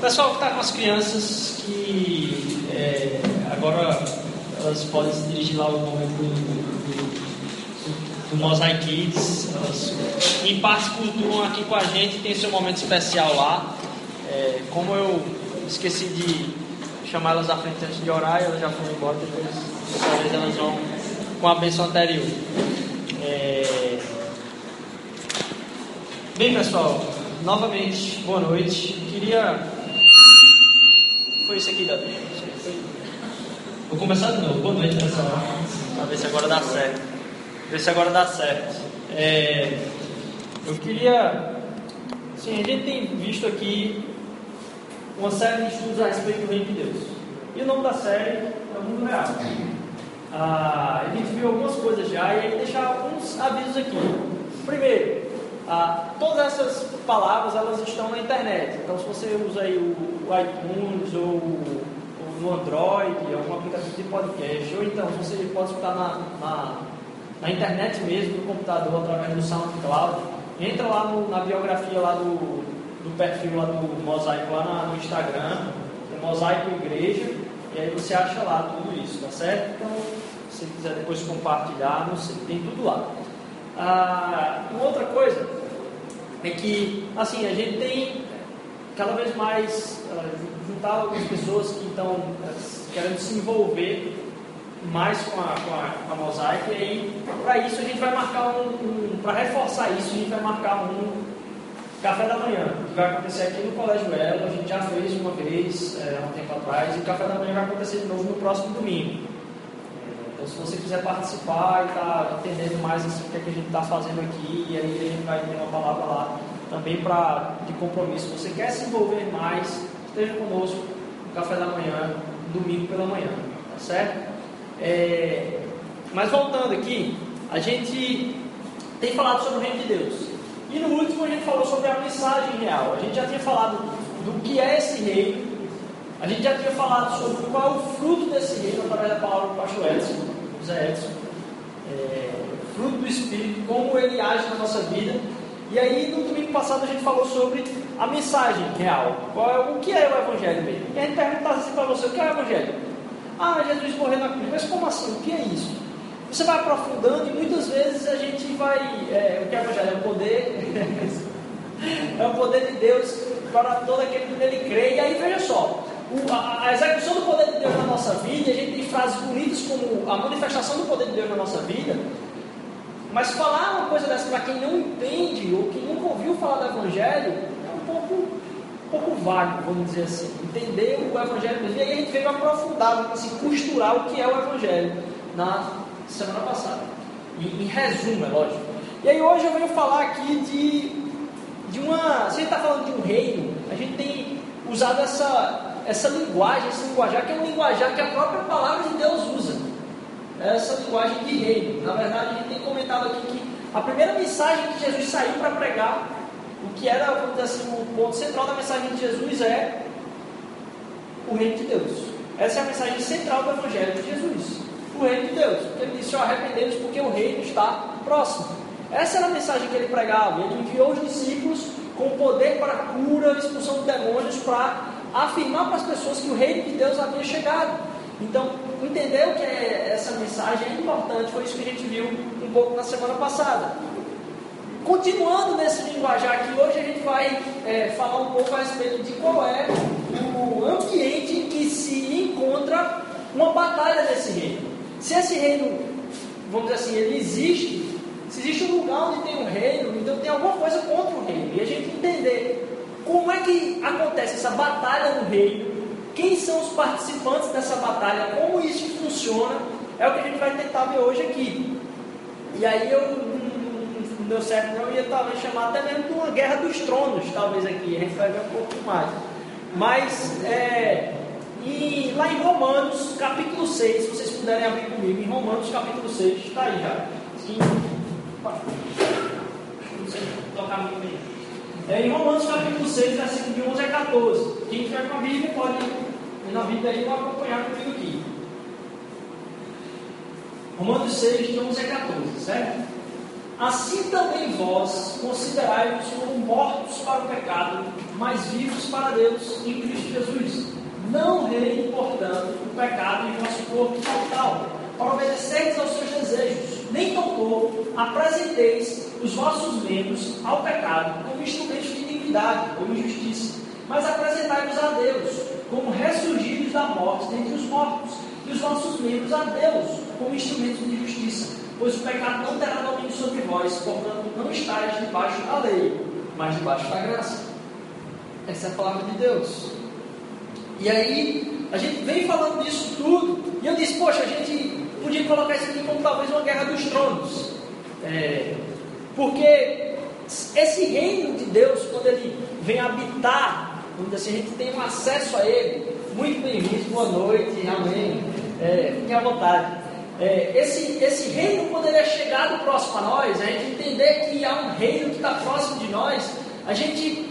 Pessoal que está com as crianças, que é, agora elas podem se dirigir lá ao momento do, do, do, Mosaic Kids. Elas, em parte, cultuam aqui com a gente, tem seu momento especial lá. É, como eu esqueci de chamar elas à frente antes de orar, elas já foram embora, depois dessa vez elas vão com a bênção anterior. É... Bem, pessoal, novamente, boa noite. Queria isso aqui, Davi? Vou começar de novo. Boa noite, pessoal. Pra ver se agora dá certo. Ver se agora dá certo. É, eu queria. Sim, a gente tem visto aqui uma série de estudos a respeito do reino de Deus. E o nome da série é o Mundo Real. Ah, a gente viu algumas coisas já e aí deixar alguns avisos aqui. Primeiro, ah, todas essas palavras elas estão na internet. Então, se você usa aí o iTunes ou, ou no Android, algum aplicativo de podcast, ou então você pode escutar na, na, na internet mesmo, no computador, através do SoundCloud. Entra lá no, na biografia lá do, do perfil lá do Mosaico lá na, no Instagram, é Mosaico Igreja, e aí você acha lá tudo isso, tá certo? Então, se quiser depois compartilhar, não sei, tem tudo lá. Ah, uma outra coisa é que, assim, a gente tem cada vez mais uh, juntar algumas pessoas que estão uh, querendo se envolver mais com a, com a, com a mosaica. E aí, para isso, a gente vai marcar um, um para reforçar isso, a gente vai marcar um café da manhã, que vai acontecer aqui no Colégio Elo. A gente já fez uma vez, é, há um tempo atrás, e o café da manhã vai acontecer de novo no próximo domingo. Então, se você quiser participar e estar tá entendendo mais assim, o que, é que a gente está fazendo aqui, e aí a gente vai ter uma palavra lá também para de compromisso. Você quer se envolver mais, esteja conosco no café da manhã, domingo pela manhã, tá certo? É, mas voltando aqui, a gente tem falado sobre o reino de Deus. E no último a gente falou sobre a mensagem real. A gente já tinha falado do que é esse reino. A gente já tinha falado sobre qual é o fruto desse reino através da palavra do pastor Edson, José Edson. É, fruto do Espírito, como ele age na nossa vida. E aí, no domingo passado, a gente falou sobre a mensagem real. Qual é, o que é o Evangelho mesmo? E a gente perguntasse assim para você: o que é o Evangelho? Ah, Jesus morreu na cruz. Mas como assim? O que é isso? Você vai aprofundando e muitas vezes a gente vai. É, o que é o Evangelho? É o poder. é o poder de Deus para todo aquele que nele crê. E aí, veja só. O, a, a, execução do poder de Deus na nossa vida, a gente tem frases bonitas como a manifestação do poder de Deus na nossa vida, mas falar uma coisa dessa para quem não entende ou que nunca ouviu falar do Evangelho é um pouco, um pouco vago, vamos dizer assim. Entender o Evangelho mesmo. E aí a gente veio aprofundar, assim, costurar o que é o Evangelho na semana passada. E, em resumo, é lógico. E aí hoje eu venho falar aqui de, de uma. Se a gente está falando de um reino, a gente tem usado essa, essa linguagem, esse linguajar, que é um linguajar que a própria palavra de Deus usa essa linguagem de reino. Na verdade, a gente tem comentado aqui que a primeira mensagem que Jesus saiu para pregar, o que era, vamos dizer assim, o ponto central da mensagem de Jesus é o reino de Deus. Essa é a mensagem central do Evangelho de Jesus. O reino de Deus. Porque ele disse, ó, arrependemos porque o reino está próximo. Essa era a mensagem que ele pregava. Ele enviou os discípulos com poder para cura, expulsão de demônios, para afirmar para as pessoas que o reino de Deus havia chegado. Então, entender o que é essa mensagem é importante, foi isso que a gente viu um pouco na semana passada. Continuando nesse linguajar aqui, hoje a gente vai é, falar um pouco a respeito de qual é o ambiente em que se encontra uma batalha desse reino. Se esse reino, vamos dizer assim, ele existe, se existe um lugar onde tem um reino, então tem alguma coisa contra o reino. E a gente entender como é que acontece essa batalha no reino, quem são os participantes dessa batalha, como isso funciona, é o que a gente vai tentar ver hoje aqui. E aí eu não deu certo, não, eu ia talvez chamar até mesmo de uma guerra dos tronos, talvez aqui, a gente vai ver um pouco mais. Mas é, E lá em Romanos, capítulo 6, se vocês puderem abrir comigo, em Romanos, capítulo 6, está aí já. Sim. Não sei tocar muito bem. É, em Romanos, capítulo 6, versículo de 11 a 14. Quem tiver com a Bíblia pode ir na Bíblia aí acompanhar comigo aqui. Romanos 6, de 11 a 14, certo? Assim também vós considerai-vos como mortos para o pecado, mas vivos para Deus em Cristo Jesus. Não reine, portanto, o pecado em vosso corpo mortal, para obedecerdes aos seus desejos. Nem tampouco apresenteis os vossos membros ao pecado como instrumentos de iniquidade ou injustiça, mas apresentai-vos a Deus como ressurgidos da morte dentre os mortos, e os vossos membros a Deus como instrumentos de justiça pois o pecado não terá domínio sobre vós, portanto não estáis debaixo da lei, mas debaixo da graça. Essa é a palavra de Deus. E aí, a gente vem falando disso tudo, e eu disse, poxa, a gente podia colocar isso aqui como talvez uma guerra dos tronos. É, porque esse reino de Deus, quando ele vem habitar, quando assim, a gente tem um acesso a ele, muito bem-vindo, boa noite, amém. É, fiquem à vontade é, esse, esse reino, ele é chegado próximo a nós, a gente entender que há um reino que está próximo de nós, a gente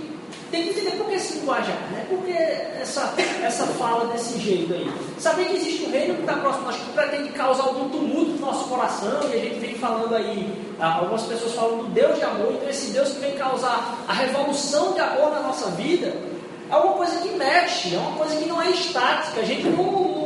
tem que entender por que esse linguajar, né? por que essa, essa fala desse jeito aí. Saber que existe um reino que está próximo a nós, que pretende causar algum tumulto no nosso coração, e a gente vem falando aí, ah, algumas pessoas falam do Deus de amor, então esse Deus que vem causar a revolução de amor na nossa vida, é uma coisa que mexe, é uma coisa que não é estática, a gente não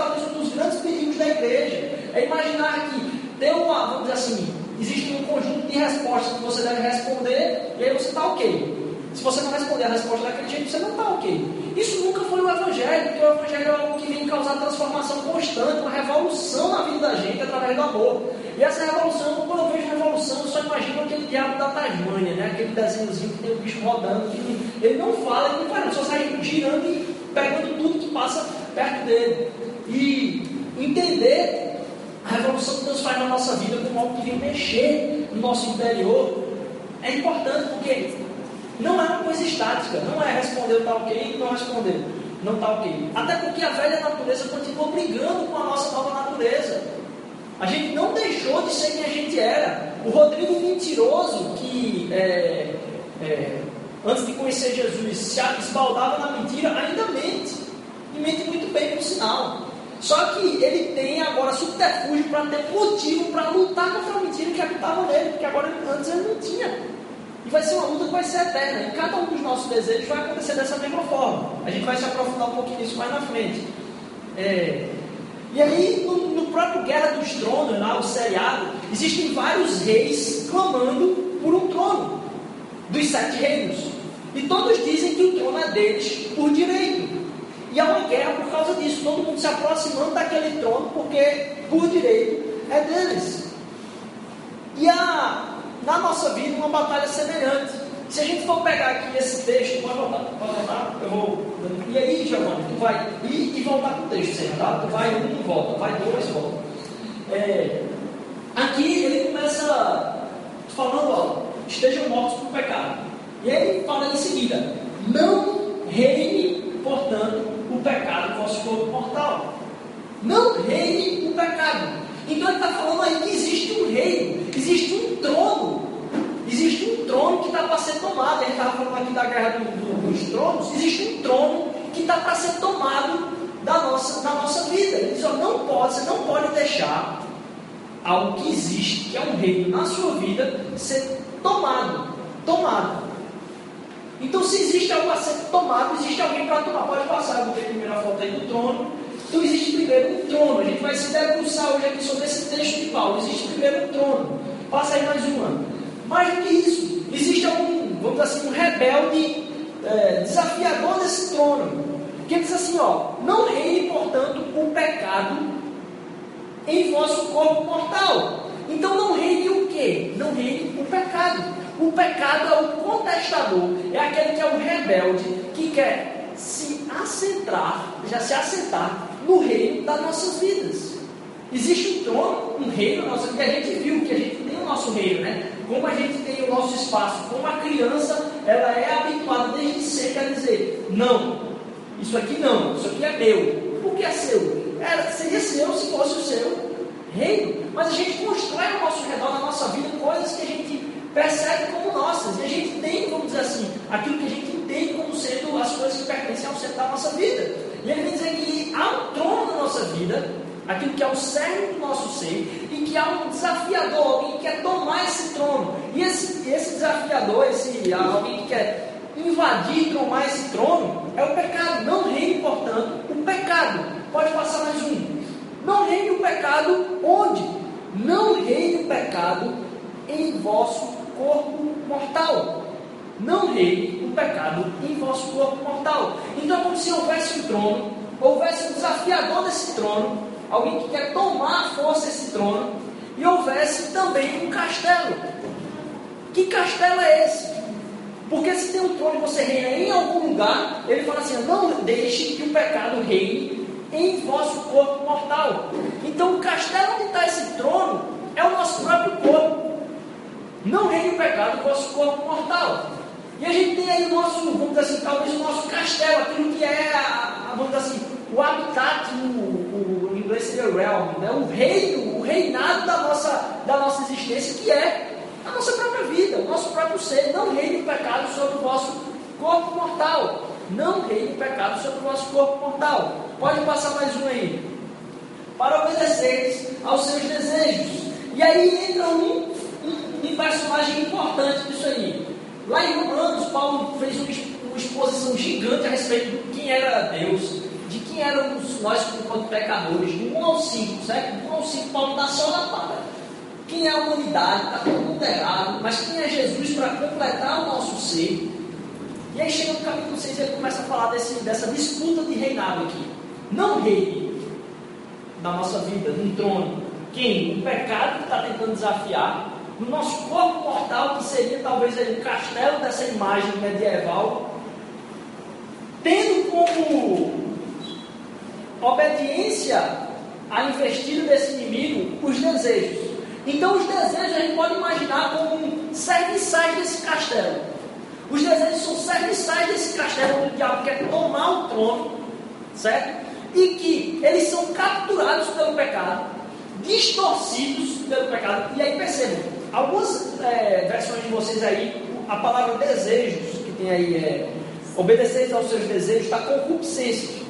talvez um dos grandes perigos da igreja. É imaginar que tem uma, vamos dizer assim, existe um conjunto de respostas que você deve responder e aí você está ok. Se você não responder a resposta daquele jeito, você não está ok. Isso nunca foi o Evangelho, porque o Evangelho é algo que vem causar transformação constante, uma revolução na vida da gente através do amor. E essa revolução, quando eu vejo revolução, eu só imagino aquele diabo da Tasmânia, né? aquele desenhozinho que tem o bicho rodando, que ele não fala, ele não faz, só sai girando e pegando tudo que passa perto dele. E entender a revolução que Deus faz na nossa vida como algo que vem mexer no nosso interior é importante porque não é uma coisa estática, não é responder está ok não responder não está ok. Até porque a velha natureza continua brigando com a nossa nova natureza. A gente não deixou de ser quem a gente era. O Rodrigo mentiroso, que é, é, antes de conhecer Jesus se esbaldava na mentira, ainda mente e mente muito bem, por sinal. Só que ele tem agora subterfúgio para ter motivo para lutar contra a mentira que habitava nele, porque agora antes ele não tinha. E vai ser uma luta que vai ser eterna. E cada um dos nossos desejos vai acontecer dessa mesma forma. A gente vai se aprofundar um pouquinho nisso mais na frente. É... E aí, no, no, próprio Guerra dos Tronos, lá, o seriado, existem vários reis clamando por um trono dos sete reinos. E todos dizem que o trono é deles por direito. E há uma guerra por causa disso, todo mundo se aproximando daquele trono, porque por direito é deles. E há na nossa vida uma batalha semelhante. Se a gente for pegar aqui esse texto, pode voltar, pode voltar, eu vou. E aí, Giovanni, tu vai ir e voltar com o texto sempre, tá? Tu vai um e volta, vai dois e volta. É, aqui ele começa falando, ó, estejam mortos por pecado. E ele fala em seguida, não reine, portanto, o pecado no vosso corpo mortal. Não reine o pecado. Então ele está falando aí que existe um reino, existe um trono. Existe um trono que está para ser tomado. Gente estava falando aqui da guerra do, do, dos tronos. Existe um trono que está para ser tomado da nossa, da nossa vida. Ele diz, ó, não pode, você não pode deixar algo que existe, que é um reino na sua vida, ser tomado. Tomado. Então, se existe algo a ser tomado, existe alguém para tomar. Pode passar, eu vou ter a primeira foto aí do trono. Então, existe primeiro um trono. A gente vai se debruçar hoje aqui sobre esse texto de Paulo. Existe primeiro um trono. Passa aí mais uma. Mais do que isso, existe algum, vamos dizer assim, um rebelde é, desafiador desse trono. Que diz assim: ó, não reine, portanto, o pecado em vosso corpo mortal. Então, não reine o quê? Não reine o pecado. O pecado é o contestador, é aquele que é o rebelde, que quer se assentar, já se assentar no reino das nossas vidas. Existe um trono, um reino nosso, que a gente viu, que a gente tem o nosso reino, né? Como a gente tem o nosso espaço, como a criança, ela é habituada desde sempre a dizer não. isso aqui não, isso aqui é meu. Por que é seu? Era, seria seu se fosse o seu reino. Mas a gente constrói ao nosso redor, na nossa vida, coisas que a gente percebe como nossas. E a gente tem, vamos dizer assim, aquilo que a gente entende como sendo as coisas que pertencem ao centro da nossa vida. E ele vem dizer que há um trono na nossa vida, aquilo que é o cerne do nosso ser, e que há um desafiador, alguém que quer tomar esse trono. E esse, esse desafiador, esse, alguém que quer invadir, tomar esse trono, é o pecado. Não reine, portanto, o pecado. Pode passar mais um. Não reine o pecado onde? Não reine o pecado em vosso corpo mortal. Não reine o pecado em vosso corpo mortal. Então é como se houvesse um trono, houvesse um desafiador desse trono, alguém que quer tomar força desse trono, e houvesse também um castelo. Que castelo é esse? Porque se tem um trono e você reina em algum lugar, ele fala assim: não deixe que o pecado reine em vosso corpo mortal. Então, o castelo onde está esse trono é o nosso próprio corpo. Não reine o pecado em vosso corpo mortal. E a gente tem aí o nosso, vamos dizer assim, talvez o nosso castelo, aquilo que é, a, a, vamos dizer assim, o habitat, o, o, o inglês seria realm, né? o reino, o reinado da nossa, da nossa existência, que é a nossa própria vida, o nosso próprio ser. Não reine o pecado sobre o vosso corpo mortal. Não reine o pecado sobre o vosso corpo mortal. Pode passar mais um aí. Para obedeceres aos seus desejos. E aí entra um, um personagem importante disso aí. Lá em Romanos, Paulo fez uma exposição gigante a respeito de quem era Deus, de quem éramos nós como pecadores, do 1 ao 5, certo? Do 1 ao 5, Paulo dá só na para. Quem é a humanidade, está todo mundo errado, mas quem é Jesus para completar o nosso ser? E aí chega no capítulo 6 ele começa a falar desse, dessa disputa de reinado aqui. Não reine na nossa vida, num trono. Quem? O pecado que está tentando desafiar no nosso corpo mortal, que seria talvez o castelo dessa imagem medieval, tendo como obediência à investida desse inimigo os desejos. Então, os desejos a gente pode imaginar como serviçais desse castelo. Os desejos são serviçais desse castelo onde o diabo quer tomar o trono, certo? E que eles são capturados pelo pecado, distorcidos pelo pecado. E aí percebam, algumas é, versões de vocês aí, a palavra desejos, que tem aí é obedecer aos seus desejos, está concupiscência.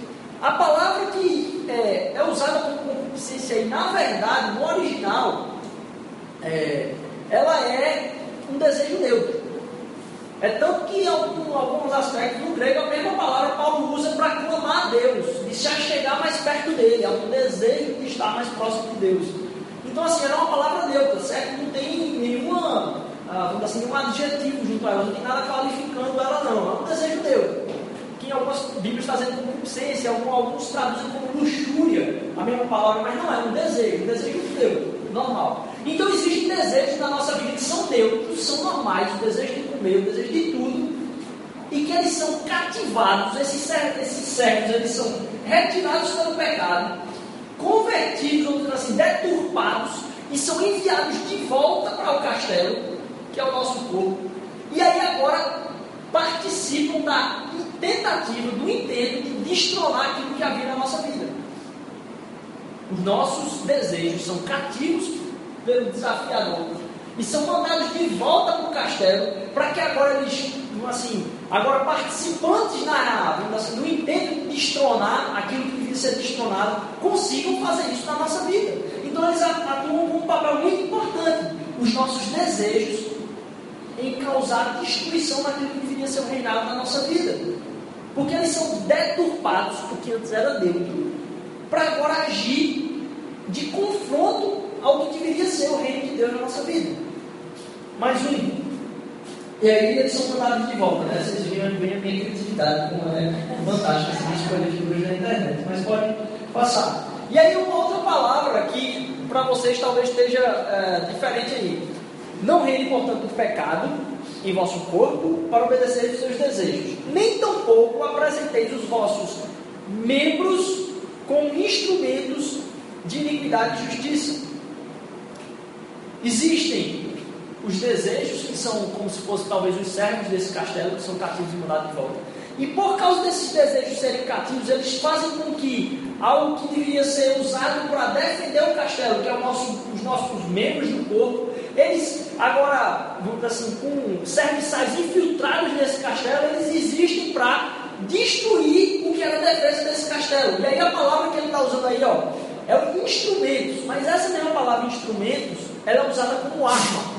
A palavra que é, é usada como concupiscência aí, na verdade, no original, é, ela é um desejo neutro. É tanto que em alguns aspectos no grego a mesma palavra Paulo usa para clamar a Deus, de se achegar mais perto dele, é um desejo de estar mais próximo de Deus. Então assim, ela é uma palavra neutra, certo? Não tem nenhuma, ah, assim, nenhum adjetivo junto a ela, não tem nada qualificando ela não, é um desejo neutro. Que algumas Bíblias está dizendo concupiscência, alguns traduzem como luxúria, a mesma palavra, mas não é um desejo, um desejo neutro, normal. Então existem desejos na nossa vida que são neutros, são normais, o desejo de comer, o desejo de tudo, e que eles são cativados, esses, esses servos, eles são retirados pelo pecado, convertidos, vamos dizer assim, deturpados, e são enviados de volta para o castelo, que é o nosso corpo, e aí agora participam da tentativa, do intento de destronar aquilo que havia na nossa vida. Os nossos desejos são cativos pelo desafiador. E são mandados de volta para o castelo, para que agora eles, assim, agora participantes na, assim, do intento de destronar aquilo que devia ser destronado, consigam fazer isso na nossa vida. Então eles atuam com um papel muito importante. Os nossos desejos em causar destruição naquilo que deveria ser o reinado na nossa vida. Porque eles são deturpados, porque antes era neutro, para agora agir de confronto ao que deveria ser o reino de Deus na nossa vida. Mais um. E aí eles são mandados de volta, né? Vocês viram bem a minha criatividade, como é fantástica essa escolha figuras na internet, mas pode passar. E aí uma outra palavra que para vocês talvez esteja é, diferente aí. Não reine, portanto, o pecado em vosso corpo para obedecer os seus desejos. Nem tampouco apresenteis os vossos membros como instrumentos de iniquidade e justiça. Existem os desejos, que são como se fossem talvez os servos desse castelo, que são cativos e mandados de volta. E por causa desses desejos serem cativos, eles fazem com que algo que deveria ser usado para defender o castelo, que é nosso, os nossos membros do corpo, eles agora, vamos assim, com serviçais infiltrados nesse castelo, eles existem para destruir o que era a defesa desse castelo. E aí a palavra que ele está usando aí, ó, é instrumentos, mas essa mesma palavra instrumentos, ela é usada como arma.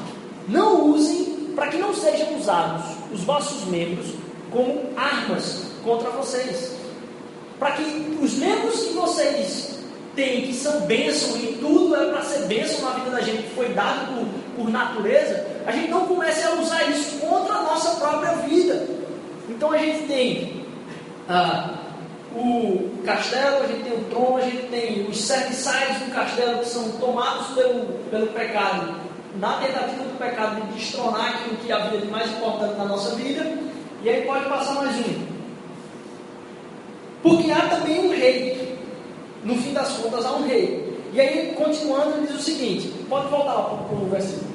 Não usem para que não sejam usados os vossos membros como armas contra vocês. Para que os membros que vocês têm, que são bênção e tudo é para ser bênção na vida da gente, que foi dado por, por natureza, a gente não comece a usar isso contra a nossa própria vida. Então a gente tem ah, o castelo, a gente tem o trono, a gente tem os serviçais do castelo que são tomados pelo, pelo pecado, na tentativa do pecado de destronar aquilo que havia de mais importante na nossa vida. E aí pode passar mais um. Porque há também um rei. No fim das contas, há um rei. E aí, continuando, ele diz o seguinte: pode voltar para o versículo.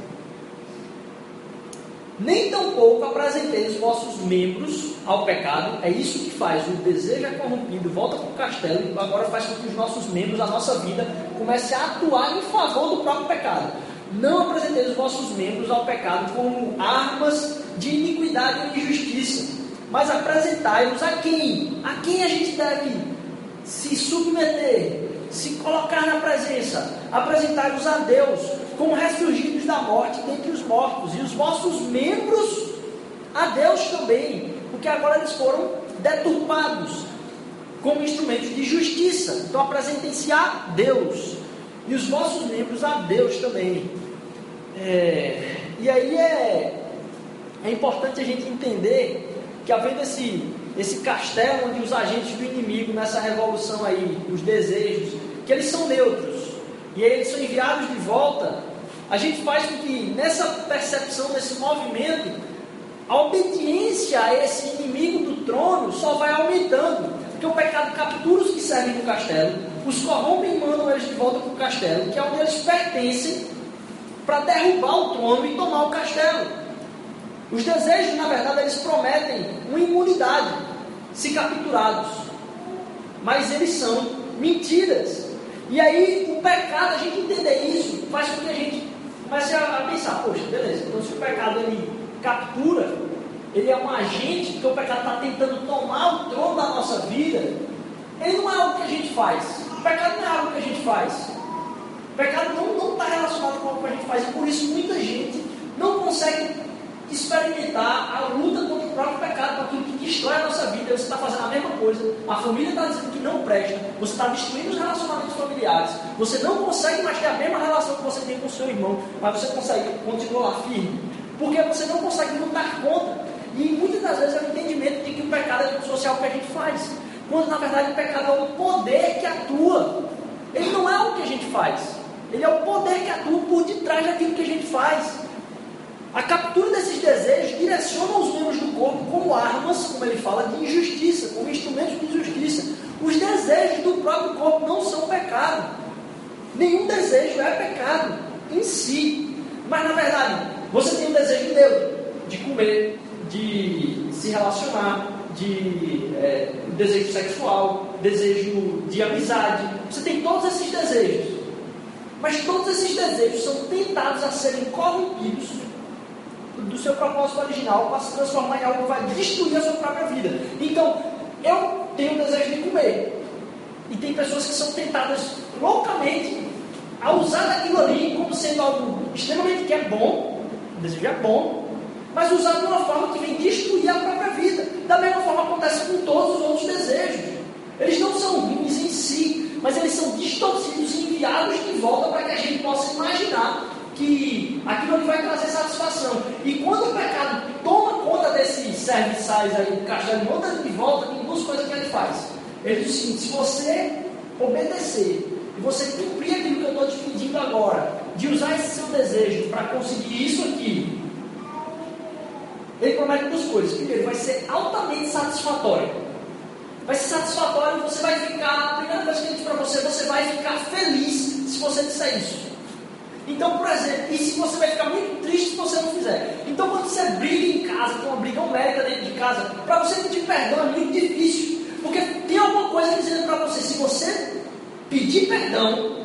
Nem tampouco apresentei os vossos membros ao pecado, é isso que faz, o desejo é corrompido, volta para o castelo e agora faz com que os nossos membros, a nossa vida, comece a atuar em favor do próprio pecado. Não apresentei os vossos membros ao pecado como armas de iniquidade e injustiça, mas apresentai-os a quem? A quem a gente deve se submeter, se colocar na presença, apresentai-os a Deus como ressurgidos da morte dentre os mortos, e os vossos membros a Deus também, porque agora eles foram deturpados como instrumentos de justiça. Então apresentem-se a Deus, e os vossos membros a Deus também. É, e aí é, é importante a gente entender que havendo esse, esse castelo onde os agentes do inimigo nessa revolução aí, os desejos, que eles são neutros, e eles são enviados de volta, a gente faz com que nessa percepção, nesse movimento, a obediência a esse inimigo do trono só vai aumentando. Porque o pecado captura os que servem no castelo, os corrompem e mandam eles de volta para o castelo, que é onde eles pertencem, para derrubar o trono e tomar o castelo. Os desejos, na verdade, eles prometem uma imunidade se capturados, mas eles são mentiras. E aí, o pecado, a gente entender isso, faz com que a gente comece a, pensar: poxa, beleza, então se o pecado ele captura, ele é um agente, porque o pecado está tentando tomar o trono da nossa vida, ele não é algo que a gente faz. O pecado não é algo que a gente faz. O pecado não está relacionado com algo que a gente faz, e por isso muita gente não consegue experimentar a luta contra o próprio pecado, aquilo que destrói a nossa vida. Você está fazendo a mesma coisa, a família está dizendo que não presta, você está destruindo os relacionamentos familiares, você não consegue mais ter a mesma relação que você tem com o seu irmão, mas você consegue continuar firme, porque você não consegue lutar contra. E muitas das vezes é o entendimento de que o pecado é como social que a gente faz, quando na verdade o pecado é o poder que atua. Ele não é o que a gente faz, ele é o poder que atua por detrás daquilo que a gente faz. A captura desses desejos direciona os membros do corpo como armas, como ele fala, de injustiça, como instrumentos de injustiça. Os desejos do próprio corpo não são pecado. Nenhum desejo é pecado em si. Mas na verdade, você tem o desejo neutro de comer, de se relacionar, de é, desejo sexual, desejo de amizade. Você tem todos esses desejos. Mas todos esses desejos são tentados a serem corrompidos do seu propósito original para se transformar em algo que vai destruir a sua própria vida. Então, eu tenho o desejo de comer. E tem pessoas que são tentadas loucamente a usar daquilo ali como sendo algo extremamente que é bom, o desejo é bom, mas usar de uma forma que vem destruir a própria vida. Da mesma forma acontece com todos os outros desejos. Eles não são ruins em si, mas eles são distorcidos e enviados de volta para que a gente possa imaginar que aquilo ali vai trazer satisfação. E quando o pecado toma conta desses serviçais aí do castelo, manda de volta, tem duas coisas que ele faz. Ele diz seguinte: se você obedecer e você cumprir aquilo que eu estou te pedindo agora, de usar esse seu desejo para conseguir isso aqui, ele promete duas coisas. Primeiro, vai ser altamente satisfatório. Vai ser satisfatório, você vai ficar, a primeira coisa que diz para você, você vai ficar feliz se você disser isso. Então, por exemplo, e se você vai ficar muito triste se você não fizer? Então, quando você briga em casa, tem uma briga homérica dentro de casa. Para você pedir perdão é muito difícil. Porque tem alguma coisa dizendo para você, se você pedir perdão,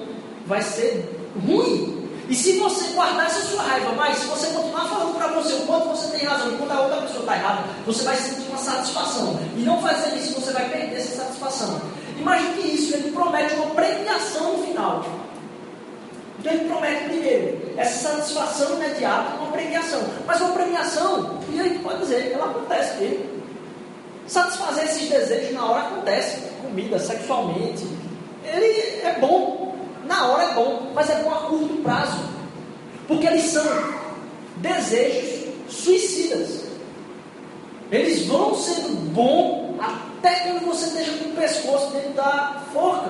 vai ser ruim. E se você guardar essa sua raiva, mas se você continuar falando para você o quanto você tem razão e quando a outra pessoa está errada, você vai sentir uma satisfação. E não fazer isso, você vai perder essa satisfação. Imagine que isso, ele promete uma premiação no final. Então ele promete primeiro essa satisfação imediata, uma premiação. Mas uma premiação, e aí pode dizer, ela acontece mesmo. Satisfazer esses desejos na hora acontece. Comida, sexualmente. Ele é bom. Na hora é bom, mas é bom a curto prazo. Porque eles são desejos suicidas. Eles vão sendo bom até quando você esteja com o pescoço dentro da forca.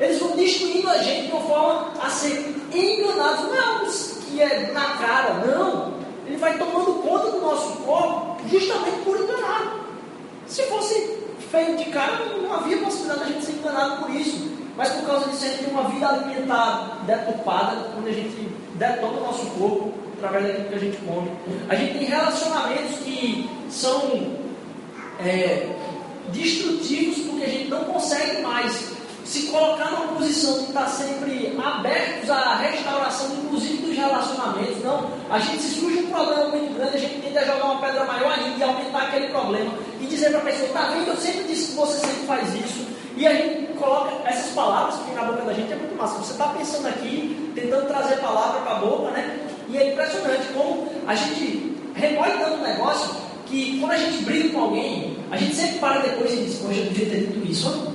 Eles vão destruindo a gente de uma forma a ser enganados. Não é que é na cara, não. Ele vai tomando conta do nosso corpo justamente por enganar. Se fosse feio de cara, não havia possibilidade de a gente ser enganado por isso. Mas por causa disso, a gente tem uma vida alimentar deturpada, quando a gente detona o nosso corpo através daquilo que a gente come. A gente tem relacionamentos que são é, destrutivos porque a gente não consegue mais se colocar numa posição de estar sempre abertos à restauração, inclusive dos relacionamentos. Não, a gente se surge um problema muito grande, a gente tende a jogar uma pedra maior ainda e aumentar aquele problema e dizer para a pessoa: tá vendo, eu sempre disse que você sempre faz isso. E a gente coloca essas palavras que na boca da gente é muito massa. Você está pensando aqui, tentando trazer palavra para a boca, né? E é impressionante como a gente recolhe tanto negócio que quando a gente briga com alguém, a gente sempre para depois e diz, poxa, eu devia ter dito isso.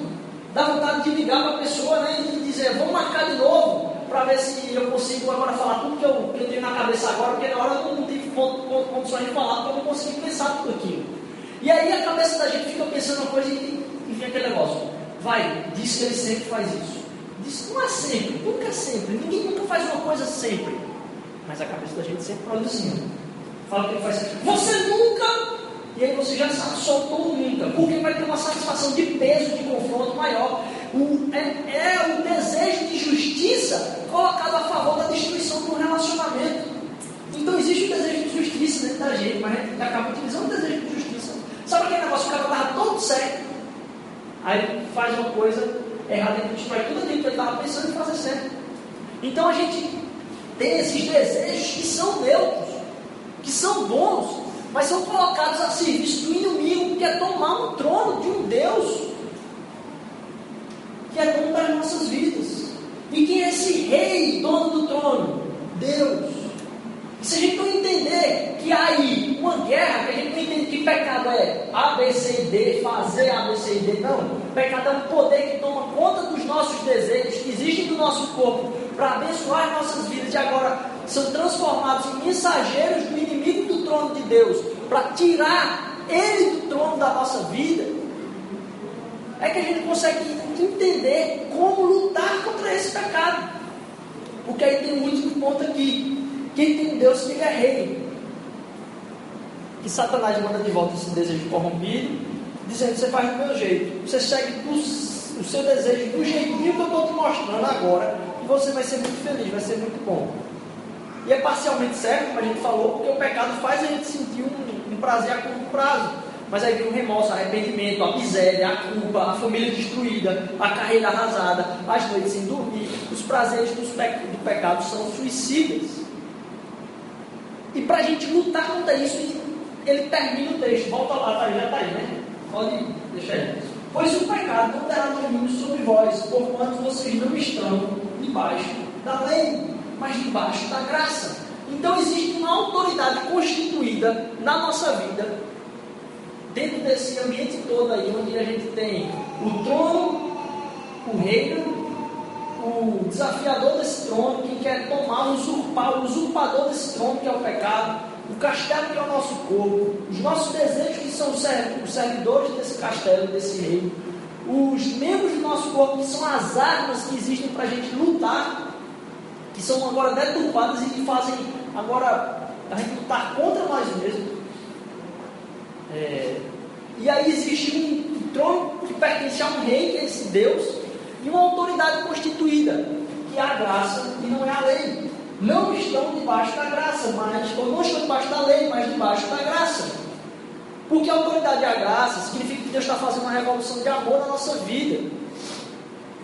Dá vontade de ligar para a pessoa né, e dizer, vamos marcar de novo para ver se eu consigo agora falar tudo que eu, que eu tenho na cabeça agora, porque na hora eu não tive condições de falar, porque eu não consegui pensar tudo aquilo. E aí a cabeça da gente fica pensando uma coisa e, e vem aquele negócio. Vai, diz que ele sempre faz isso. Diz não é sempre, nunca é sempre. Ninguém nunca faz uma coisa sempre. Mas a cabeça da gente sempre produzindo. Fala que ele faz. Você nunca e aí você já soltou nunca, porque vai ter uma satisfação de peso, de confronto maior. O, é, é, o desejo de justiça colocado a favor da destruição do relacionamento. Então existe o desejo de justiça dentro da gente, mas a gente acaba utilizando o desejo de justiça. Sabe aquele negócio que o cara estava todo certo? Aí faz uma coisa errada e destrói tudo aquilo que ele estava pensando em fazer certo. Então a gente tem esses desejos que são neutros, que são bons, mas são colocados a serviço do inimigo, que é tomar o trono de um Deus que é dono das nossas vidas. E quem é esse rei, dono do trono? Deus. E se a gente não entender que há aí uma guerra, que a gente não entende que pecado é A, B, C e D, fazer A, B, C e D, não. Pecado é um poder que toma conta dos nossos desejos, que existem do nosso corpo, para abençoar nossas vidas, e agora são transformados em mensageiros do inimigo do trono de Deus, para tirar ele do trono da nossa vida, é que a gente consegue entender como lutar contra esse pecado. Porque aí tem último ponto aqui. Quem tem Deus que ele é rei. Que Satanás manda de volta esse desejo corrompido, dizendo: Você faz do meu jeito, você segue o seu desejo do jeitinho que eu estou te mostrando agora, e você vai ser muito feliz, vai ser muito bom. E é parcialmente certo, como a gente falou, porque o pecado faz a gente sentir um, um prazer a curto prazo. Mas aí vem o remorso, arrependimento, a miséria, a culpa, a família destruída, a carreira arrasada, as noites sem dormir. Os prazeres do pecado são suicidas. E para a gente lutar contra isso, ele termina o texto. Volta lá, tá, já está aí, né? Pode deixar aí. Pois o pecado não terá domínio sobre vós, porquanto vocês não estão debaixo da lei mas debaixo da graça. Então existe uma autoridade constituída na nossa vida, dentro desse ambiente todo aí, onde a gente tem o trono, o reino, o desafiador desse trono, que quer tomar, usurpar, o usurpador desse trono, que é o pecado, o castelo que é o nosso corpo, os nossos desejos que são os servidores desse castelo, desse reino, os membros do nosso corpo que são as armas que existem para a gente lutar que são agora deturpadas e que fazem agora a gente lutar contra nós mesmos. É, e aí existe um trono que pertence a um rei, que é esse Deus, e uma autoridade constituída, que é a graça e não é a lei. Não estão debaixo da graça, mas ou não estão debaixo da lei, mas debaixo da graça. Porque a autoridade da graça significa que Deus está fazendo uma revolução de amor na nossa vida.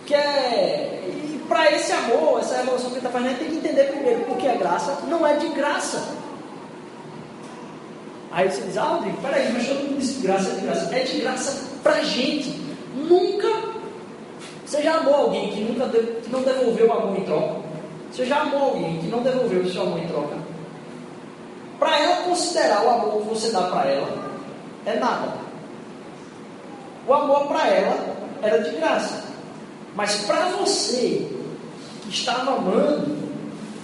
Que é. E para esse amor, essa revolução que Ele está fazendo, a tem que entender primeiro porque a graça não é de graça. Aí você diz, ah, Rodrigo, peraí, mas todo mundo diz graça é de graça. É de graça para gente. Nunca. Você já amou alguém que nunca que não devolveu amor em troca? Você já amou alguém que não devolveu o seu amor em troca? Para ela considerar o amor que você dá para ela, é nada. O amor para ela era de graça. Mas para você, que estava amando,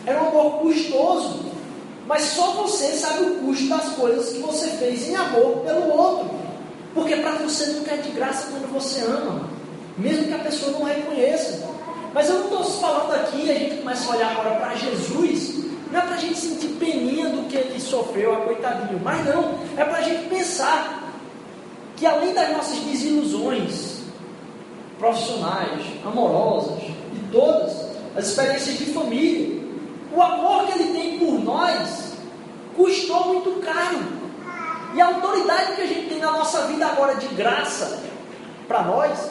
era um amor custoso. Mas só você sabe o custo das coisas que você fez em amor pelo outro. Porque para você nunca é de graça quando você ama. Mesmo que a pessoa não reconheça. Mas eu não estou falando aqui, a gente começa a olhar agora para Jesus. Não é para a gente sentir peninha do que ele sofreu, a coitadinho. Mas não, é para a gente pensar que além das nossas desilusões profissionais, amorosas e todas as experiências de família, o amor que ele tem por nós custou muito caro. E a autoridade que a gente tem na nossa vida agora de graça para nós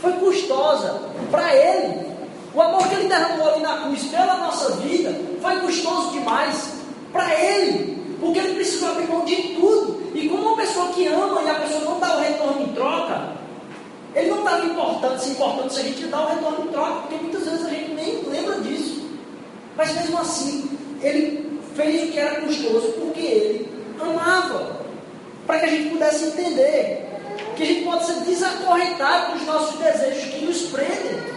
foi custosa para ele. O amor que ele derramou ali na cruz pela nossa vida foi custoso demais para ele, porque ele precisou abrir mão de tudo. E como uma pessoa que ama e a pessoa não dá o retorno em troca, ele não estava importando, se importando se a gente dá o retorno em troca, porque muitas vezes a gente nem lembra disso. Mas mesmo assim, ele fez o que era custoso porque ele amava. Para que a gente pudesse entender que a gente pode ser desacorrentado dos nossos desejos que nos prendem.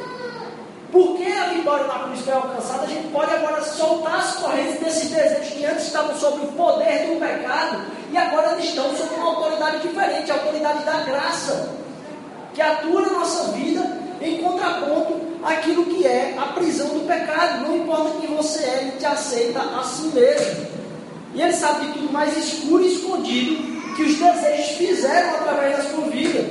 Porque a vitória na cruz foi alcançada, a gente pode agora soltar as correntes desses desejos que antes estavam sob o poder do pecado e agora estão sob uma autoridade diferente, a autoridade da graça, que atua na nossa vida em contraponto àquilo que é a prisão do pecado. Não importa quem você é, ele te aceita a si mesmo. E ele sabe de tudo mais escuro e escondido que os desejos fizeram através da sua vida.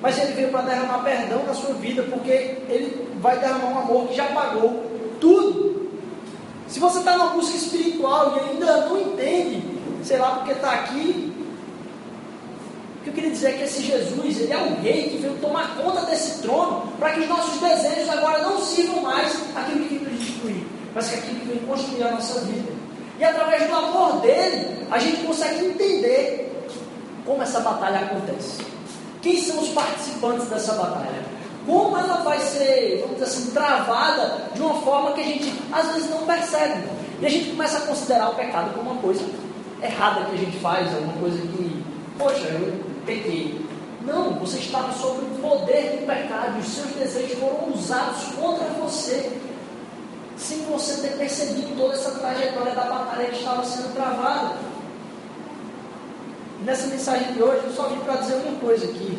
Mas ele veio para derramar perdão na sua vida, porque ele vai derramar um amor que já pagou tudo. Se você está numa busca espiritual e ainda não entende, sei lá porque está aqui, o que eu queria dizer é que esse Jesus, ele é rei que veio tomar conta desse trono, para que os nossos desejos agora não sirvam mais aquilo que veio destruir, mas que aquilo que veio construir a nossa vida. E através do amor dele, a gente consegue entender como essa batalha acontece. Quem são os participantes dessa batalha? Como ela vai ser, vamos dizer assim, travada de uma forma que a gente às vezes não percebe. E a gente começa a considerar o pecado como uma coisa errada que a gente faz, alguma coisa que, poxa, eu pequei. Não, você estava sob o poder do pecado, os seus desejos foram usados contra você, sem você ter percebido toda essa trajetória da batalha que estava sendo travada nessa mensagem de hoje, eu só vim para dizer uma coisa aqui: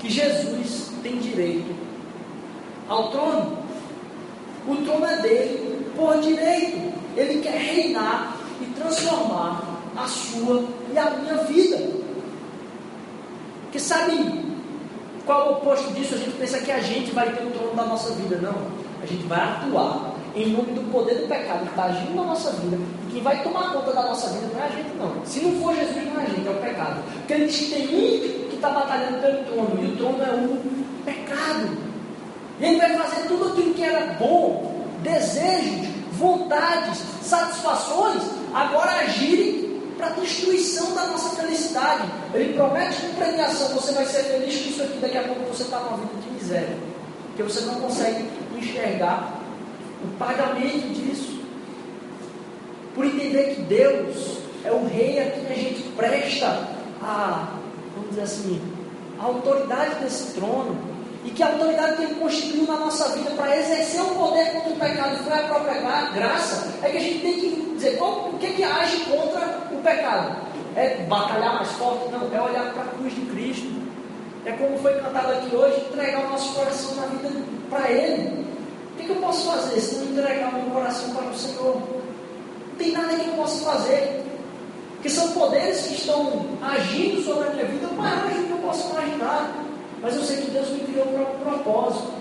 que Jesus tem direito ao trono. O trono é dele por direito. Ele quer reinar e transformar a sua e a minha vida. Que sabe qual é o oposto disso? A gente pensa que a gente vai ter o trono da nossa vida. Não. A gente vai atuar em nome do poder do pecado que está agindo na nossa vida, e quem vai tomar conta da nossa vida não é a gente, não. Se não for Jesus, não é a gente, é o pecado. Porque ele diz que tem um que está batalhando pelo trono, e o trono é o pecado. E ele vai fazer tudo aquilo que era bom, desejos, vontades, satisfações, agora agirem para a destruição da nossa felicidade. Ele promete com premiação, você vai ser feliz com isso aqui, daqui a pouco você está numa vida de miséria. Porque você não consegue enxergar o pagamento disso. Por entender que Deus é o rei a quem a gente presta a, vamos dizer assim, a autoridade desse trono. E que a autoridade que ele constituiu na nossa vida para exercer o poder contra o pecado foi a própria graça, é que a gente tem que dizer qual, o que, é que age contra o pecado. É batalhar mais forte? Não, é olhar para a cruz de Cristo. É como foi cantado aqui hoje, entregar o nosso coração na vida para Ele. Que, que eu posso fazer se não entregar meu coração para o Senhor? Não tem nada que eu possa fazer. Porque são poderes que estão agindo sobre a minha vida maiores do que eu posso imaginar. Mas eu sei que Deus me criou para um propósito.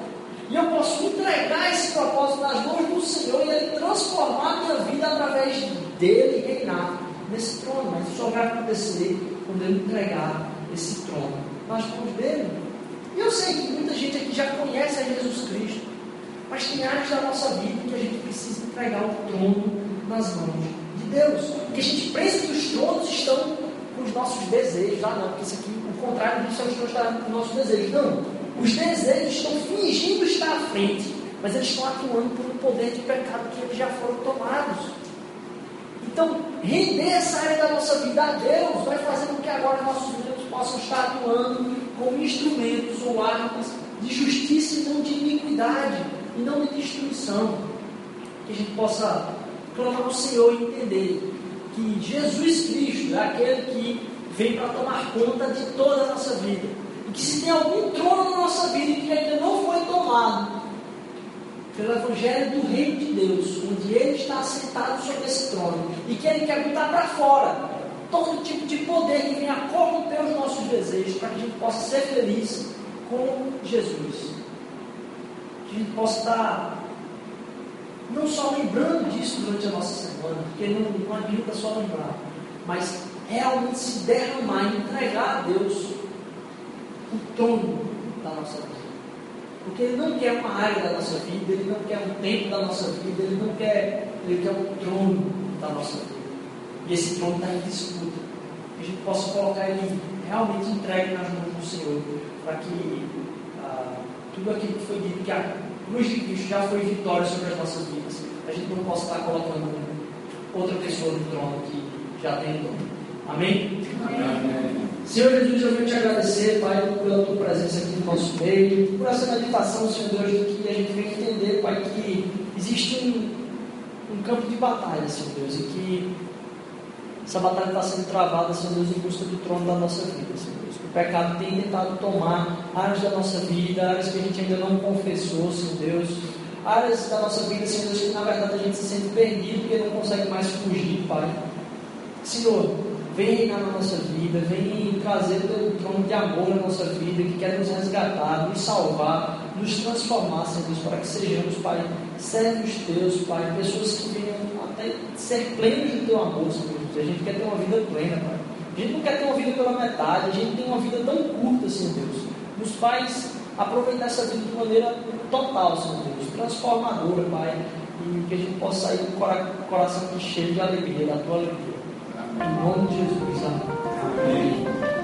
E eu posso entregar esse propósito nas mãos do Senhor e Ele transformar a minha vida através dele reinar nesse trono, mas só vai acontecer quando ele entregar esse trono nas mãos dele. E eu sei que muita gente aqui já conhece a Jesus Cristo, mas tem áreas da nossa vida que a gente precisa entregar o trono nas mãos de Deus. Porque a gente pensa que os tronos estão com os nossos desejos. Ah, não, porque isso aqui, o contrário disso os tronos estar com os nossos desejos. Não. Os desejos estão fingindo estar à frente, mas eles estão atuando por um poder de pecado que eles já foram tomados. Então, render essa área da nossa vida a Deus vai fazer com que agora nossos Deus possam estar atuando como instrumentos ou armas de justiça e não de iniquidade, e não de destruição. Que a gente possa clamar ao Senhor e entender que Jesus Cristo é aquele que vem para tomar conta de toda a nossa vida. E que se tem algum trono na nossa vida que ainda não foi tomado, pelo Evangelho do Reino de Deus, onde Ele está assentado sobre esse trono e que Ele quer botar para fora todo tipo de poder que venha corromper os nossos desejos para que a gente possa ser feliz com Jesus. Gente possa estar não só lembrando disso durante a nossa semana, porque não, não adianta só lembrar, mas realmente se derramar e entregar a Deus o trono da nossa vida. Porque Ele não quer uma área da nossa vida, Ele não quer um tempo da nossa vida, Ele não quer, Ele quer um trono da nossa vida. E esse trono está em disputa. Que a gente possa colocar Ele realmente entregue nas mãos do Senhor, para que tudo aquilo que foi dito, que a cruz de Cristo já foi vitória sobre as nossas vidas, a gente não possa estar colocando outra pessoa no trono que já tem o trono. Amém? Amém? Senhor Jesus, eu venho te agradecer, Pai, pela tua presença aqui no nosso meio, por essa meditação, Senhor Deus, de que a gente vem entender, Pai, que existe um, um campo de batalha, Senhor Deus, e que essa batalha está sendo travada, Senhor Deus, em busca do trono da nossa vida, Senhor Deus. O pecado tem tentado tomar áreas da nossa vida, áreas que a gente ainda não confessou, Senhor Deus. Áreas da nossa vida, Senhor Deus, que na verdade a gente se sente perdido porque não consegue mais fugir, Pai. Senhor, vem na nossa vida, vem trazer o teu trono de amor na nossa vida, que quer nos resgatar, nos salvar, nos transformar, Senhor Deus, para que sejamos, Pai, servos teus, Pai, pessoas que venham até ser plenos do teu amor, Senhor Deus. A gente quer ter uma vida plena, Pai. A gente não quer ter uma vida pela metade, a gente tem uma vida tão curta, Senhor Deus. Nos faz aproveitar essa vida de maneira total, Senhor Deus, transformadora, Pai, e que a gente possa sair com o coração cheio de alegria, da tua alegria. Em nome de Jesus. Amém.